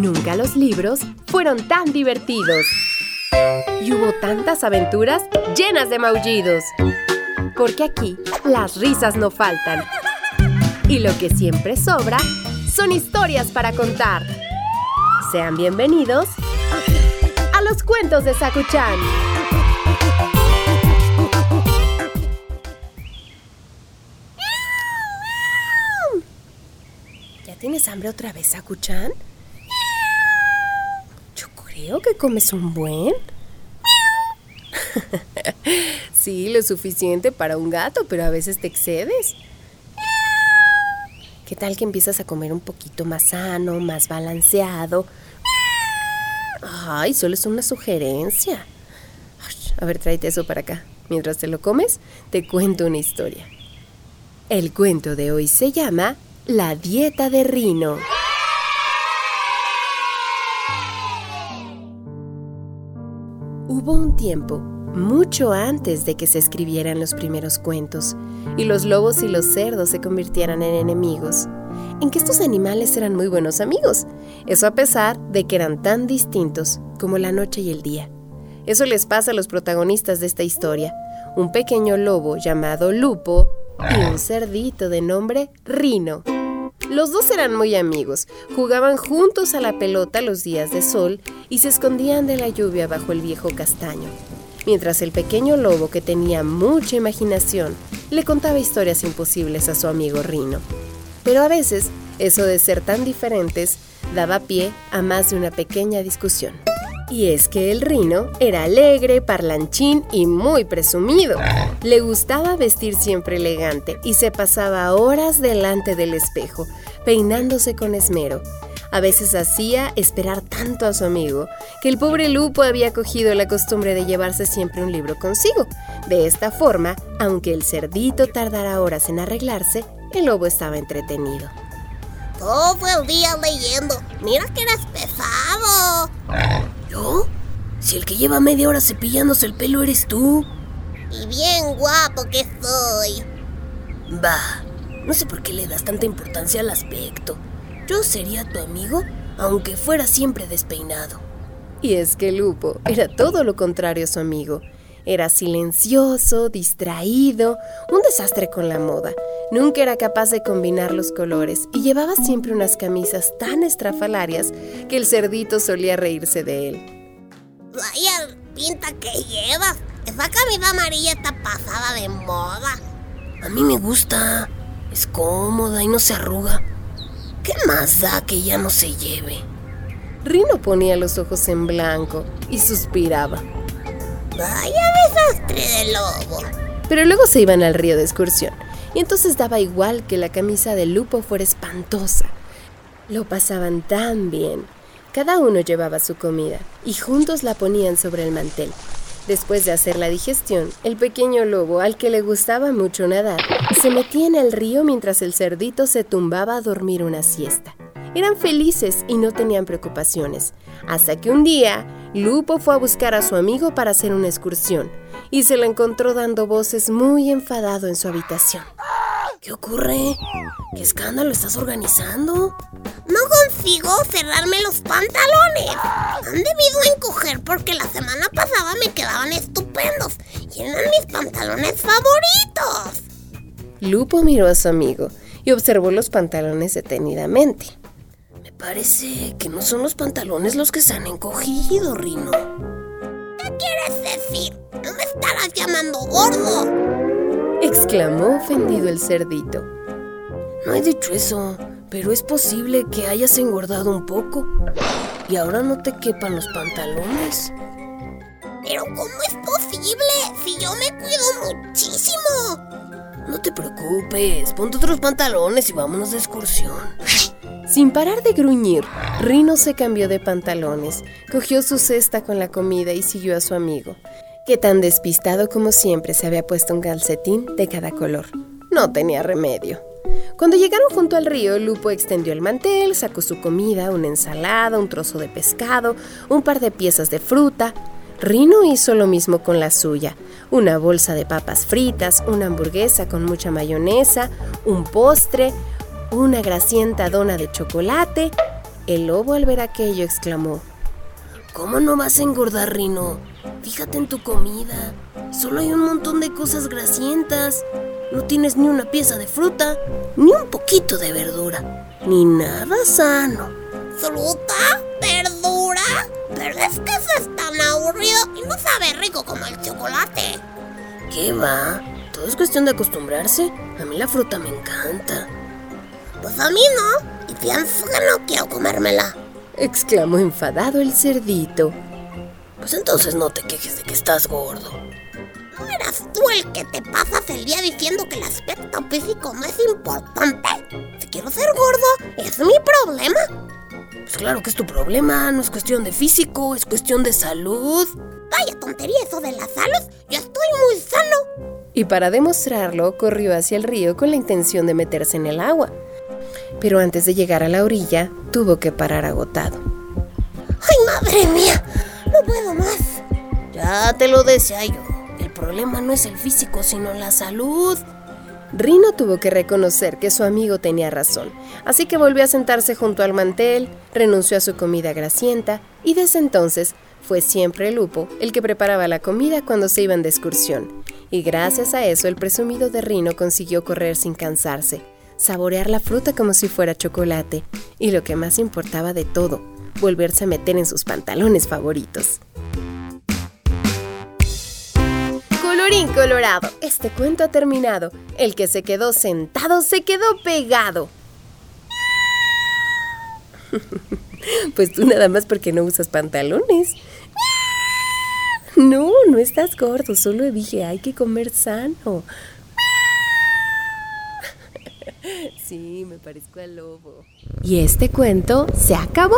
Nunca los libros fueron tan divertidos. Y hubo tantas aventuras llenas de maullidos. Porque aquí las risas no faltan. Y lo que siempre sobra son historias para contar. Sean bienvenidos a los cuentos de Sakuchan. ¿Ya tienes hambre otra vez, Sakuchan? Creo que comes un buen. sí, lo suficiente para un gato, pero a veces te excedes. ¿Qué tal que empiezas a comer un poquito más sano, más balanceado? Ay, solo es una sugerencia. A ver, tráete eso para acá. Mientras te lo comes, te cuento una historia. El cuento de hoy se llama La dieta de Rino. Hubo un tiempo, mucho antes de que se escribieran los primeros cuentos, y los lobos y los cerdos se convirtieran en enemigos, en que estos animales eran muy buenos amigos, eso a pesar de que eran tan distintos como la noche y el día. Eso les pasa a los protagonistas de esta historia, un pequeño lobo llamado Lupo y un cerdito de nombre Rino. Los dos eran muy amigos, jugaban juntos a la pelota los días de sol y se escondían de la lluvia bajo el viejo castaño, mientras el pequeño lobo, que tenía mucha imaginación, le contaba historias imposibles a su amigo Rino. Pero a veces, eso de ser tan diferentes daba pie a más de una pequeña discusión. Y es que el Rino era alegre, parlanchín y muy presumido. Le gustaba vestir siempre elegante y se pasaba horas delante del espejo, peinándose con esmero. A veces hacía esperar tanto a su amigo que el pobre Lupo había cogido la costumbre de llevarse siempre un libro consigo. De esta forma, aunque el cerdito tardara horas en arreglarse, el lobo estaba entretenido. Todo el día leyendo. Mira que eres pesado. ¿Yo? Si el que lleva media hora cepillándose el pelo eres tú. Y bien guapo que soy. Bah, no sé por qué le das tanta importancia al aspecto. Yo sería tu amigo aunque fuera siempre despeinado. Y es que Lupo era todo lo contrario a su amigo. Era silencioso, distraído, un desastre con la moda. Nunca era capaz de combinar los colores y llevaba siempre unas camisas tan estrafalarias que el cerdito solía reírse de él. Vaya pinta que llevas. Esa camisa amarilla está pasada de moda. A mí me gusta. Es cómoda y no se arruga. ¿Qué más da que ya no se lleve? Rino ponía los ojos en blanco y suspiraba. Vaya desastre de lobo. Pero luego se iban al río de excursión, y entonces daba igual que la camisa de Lupo fuera espantosa. Lo pasaban tan bien. Cada uno llevaba su comida, y juntos la ponían sobre el mantel. Después de hacer la digestión, el pequeño lobo, al que le gustaba mucho nadar, se metía en el río mientras el cerdito se tumbaba a dormir una siesta. Eran felices y no tenían preocupaciones, hasta que un día Lupo fue a buscar a su amigo para hacer una excursión y se lo encontró dando voces muy enfadado en su habitación. ¿Qué ocurre? ¿Qué escándalo estás organizando? No consigo cerrarme los pantalones. Han debido encoger porque la semana pasada me quedaban estupendos y eran mis pantalones favoritos. Lupo miró a su amigo y observó los pantalones detenidamente. Me parece que no son los pantalones los que se han encogido, Rino. ¿Qué quieres decir? ¿No me estarás llamando gordo? Exclamó ofendido el cerdito. No he dicho eso, pero es posible que hayas engordado un poco y ahora no te quepan los pantalones. Pero ¿cómo es posible si yo me cuido muchísimo? No te preocupes, ponte otros pantalones y vámonos de excursión. Sin parar de gruñir, Rino se cambió de pantalones, cogió su cesta con la comida y siguió a su amigo, que tan despistado como siempre se había puesto un calcetín de cada color. No tenía remedio. Cuando llegaron junto al río, Lupo extendió el mantel, sacó su comida, una ensalada, un trozo de pescado, un par de piezas de fruta. Rino hizo lo mismo con la suya, una bolsa de papas fritas, una hamburguesa con mucha mayonesa, un postre, una grasienta dona de chocolate. El lobo al ver aquello exclamó, ¿Cómo no vas a engordar, Rino? Fíjate en tu comida. Solo hay un montón de cosas grasientas. No tienes ni una pieza de fruta, ni un poquito de verdura, ni nada sano. ¿Fruta? ¿Verdura? Pero es que eso es tan aburrido y no sabe rico como el chocolate. ¿Qué va? Todo es cuestión de acostumbrarse. A mí la fruta me encanta. Pues a mí no, y pienso que no quiero comérmela. Exclamó enfadado el cerdito. Pues entonces no te quejes de que estás gordo. ¿No eras tú el que te pasas el día diciendo que el aspecto físico no es importante? Si quiero ser gordo, es mi problema. Pues claro que es tu problema, no es cuestión de físico, es cuestión de salud. Vaya tontería eso de la salud, yo estoy muy sano. Y para demostrarlo, corrió hacia el río con la intención de meterse en el agua. Pero antes de llegar a la orilla, tuvo que parar agotado. ¡Ay, madre mía! No puedo más. Ya te lo decía yo. El problema no es el físico, sino la salud. Rino tuvo que reconocer que su amigo tenía razón, así que volvió a sentarse junto al mantel, renunció a su comida grasienta y desde entonces fue siempre el lupo el que preparaba la comida cuando se iban de excursión. Y gracias a eso el presumido de Rino consiguió correr sin cansarse, saborear la fruta como si fuera chocolate y lo que más importaba de todo, volverse a meter en sus pantalones favoritos. Colorín colorado, este cuento ha terminado. El que se quedó sentado se quedó pegado. Pues tú nada más porque no usas pantalones. No, no estás gordo, solo dije hay que comer sano. Sí, me parezco al lobo. Y este cuento se acabó.